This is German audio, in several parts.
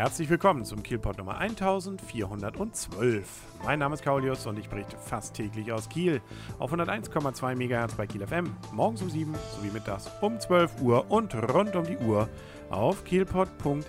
Herzlich willkommen zum Kielpot Nummer 1412. Mein Name ist Kaulius und ich berichte fast täglich aus Kiel auf 101,2 MHz bei Kiel FM, morgens um 7 sowie mittags um 12 Uhr und rund um die Uhr auf kielpot.de.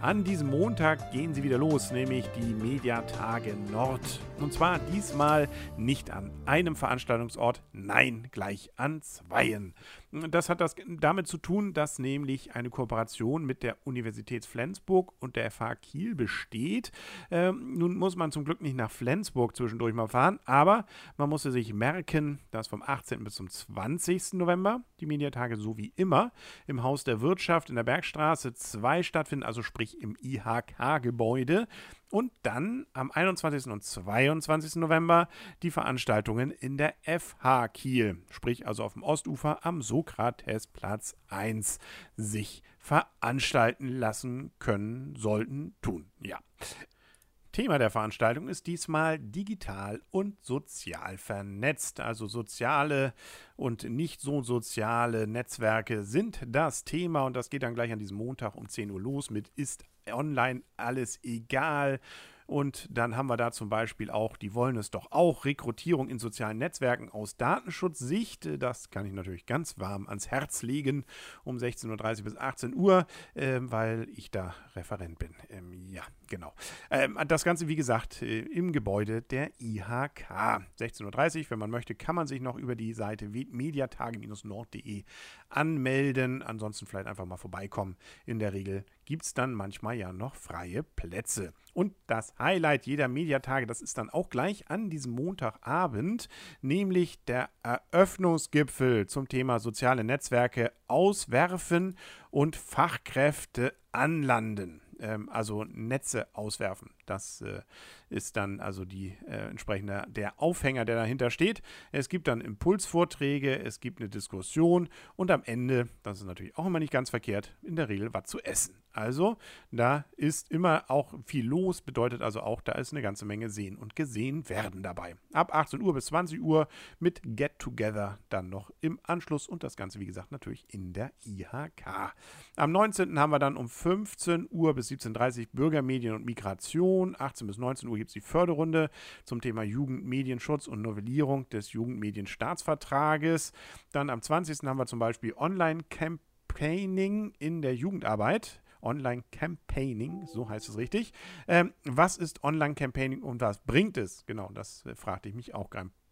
An diesem Montag gehen sie wieder los, nämlich die Mediatage Nord. Und zwar diesmal nicht an einem Veranstaltungsort, nein, gleich an zweien. Das hat das damit zu tun, dass nämlich eine Kooperation mit der Universität Flensburg und der FH Kiel besteht. Ähm, nun muss man zum Glück nicht nach Flensburg zwischendurch mal fahren, aber man musste sich merken, dass vom 18. bis zum 20. November die Mediatage so wie immer im Haus der Wirtschaft in der Bergstraße 2 stattfinden, also sprich im IHK-Gebäude und dann am 21. und 22. November die Veranstaltungen in der FH Kiel, sprich also auf dem Ostufer am Sokratesplatz 1, sich veranstalten lassen können, sollten, tun. Ja. Thema der Veranstaltung ist diesmal digital und sozial vernetzt. Also soziale und nicht so soziale Netzwerke sind das Thema und das geht dann gleich an diesem Montag um 10 Uhr los mit Ist online alles egal. Und dann haben wir da zum Beispiel auch, die wollen es doch auch, Rekrutierung in sozialen Netzwerken aus Datenschutzsicht. Das kann ich natürlich ganz warm ans Herz legen um 16.30 Uhr bis 18 Uhr, äh, weil ich da Referent bin. Ähm, ja, genau. Ähm, das Ganze, wie gesagt, äh, im Gebäude der IHK. 16.30 Uhr, wenn man möchte, kann man sich noch über die Seite mediatage-nord.de anmelden. Ansonsten vielleicht einfach mal vorbeikommen. In der Regel gibt es dann manchmal ja noch freie Plätze. Und das Highlight jeder Mediatage, das ist dann auch gleich an diesem Montagabend, nämlich der Eröffnungsgipfel zum Thema soziale Netzwerke auswerfen und Fachkräfte anlanden ähm, also Netze auswerfen. Das äh, ist dann also die äh, entsprechende der Aufhänger, der dahinter steht. Es gibt dann Impulsvorträge, es gibt eine Diskussion und am Ende, das ist natürlich auch immer nicht ganz verkehrt, in der Regel was zu essen. Also, da ist immer auch viel los, bedeutet also auch, da ist eine ganze Menge sehen und gesehen werden dabei. Ab 18 Uhr bis 20 Uhr mit Get Together dann noch im Anschluss und das Ganze, wie gesagt, natürlich in der IHK. Am 19. haben wir dann um 15 Uhr bis 17.30 Uhr Bürgermedien und Migration. 18 bis 19 Uhr gibt es die Förderrunde zum Thema Jugendmedienschutz und Novellierung des Jugendmedienstaatsvertrages. Dann am 20. haben wir zum Beispiel Online-Campaigning in der Jugendarbeit. Online-Campaigning, so heißt es richtig. Ähm, was ist Online-Campaigning und was bringt es? Genau, das äh, fragte ich mich auch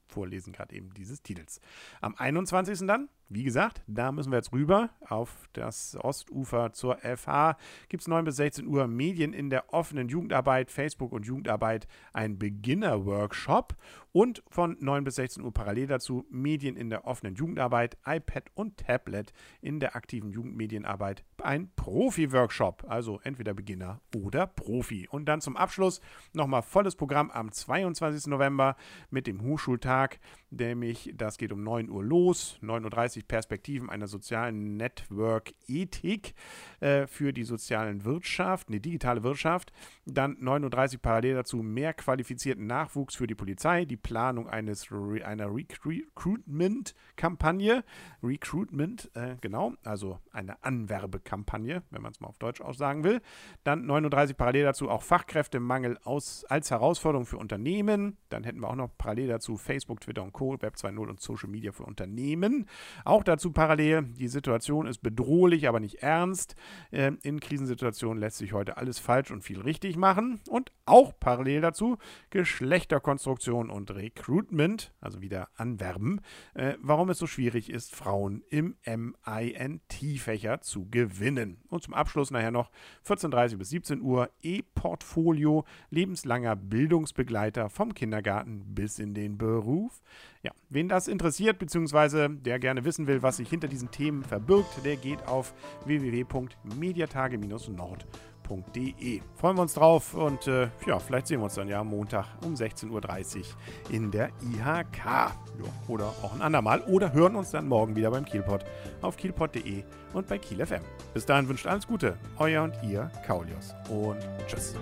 Vorlesen gerade eben dieses Titels. Am 21. dann wie gesagt, da müssen wir jetzt rüber auf das Ostufer zur FH. Gibt es 9 bis 16 Uhr Medien in der offenen Jugendarbeit, Facebook und Jugendarbeit, ein Beginner-Workshop und von 9 bis 16 Uhr parallel dazu Medien in der offenen Jugendarbeit, iPad und Tablet in der aktiven Jugendmedienarbeit, ein Profi-Workshop, also entweder Beginner oder Profi. Und dann zum Abschluss nochmal volles Programm am 22. November mit dem Hochschultag, Park. Nämlich das geht um 9 Uhr los, 9.30 Uhr 30 Perspektiven einer sozialen Network-Ethik äh, für die sozialen Wirtschaft, eine digitale Wirtschaft. Dann 39 parallel dazu mehr qualifizierten Nachwuchs für die Polizei, die Planung eines einer Recruitment-Kampagne. Recruitment, äh, genau, also eine Anwerbekampagne, wenn man es mal auf Deutsch auch sagen will. Dann 39 parallel dazu auch Fachkräftemangel aus, als Herausforderung für Unternehmen. Dann hätten wir auch noch parallel dazu Facebook, Twitter und Co., Web 2.0 und Social Media für Unternehmen. Auch dazu parallel, die Situation ist bedrohlich, aber nicht ernst. Ähm, in Krisensituationen lässt sich heute alles falsch und viel richtig machen. Und auch parallel dazu Geschlechterkonstruktion und Recruitment, also wieder Anwerben, äh, warum es so schwierig ist, Frauen im MINT-Fächer zu gewinnen. Und zum Abschluss nachher noch 14.30 bis 17 Uhr E-Portfolio, lebenslanger Bildungsbegleiter vom Kindergarten bis in den Beruf. Ja, wen das interessiert, beziehungsweise der gerne wissen will, was sich hinter diesen Themen verbirgt, der geht auf www.mediatage-nord.de. Freuen wir uns drauf und äh, ja, vielleicht sehen wir uns dann ja am Montag um 16.30 Uhr in der IHK. Ja, oder auch ein andermal. Oder hören uns dann morgen wieder beim Kielpot auf kielpot.de und bei Kiel FM. Bis dahin wünscht alles Gute. Euer und ihr, Kaulius. Und tschüss.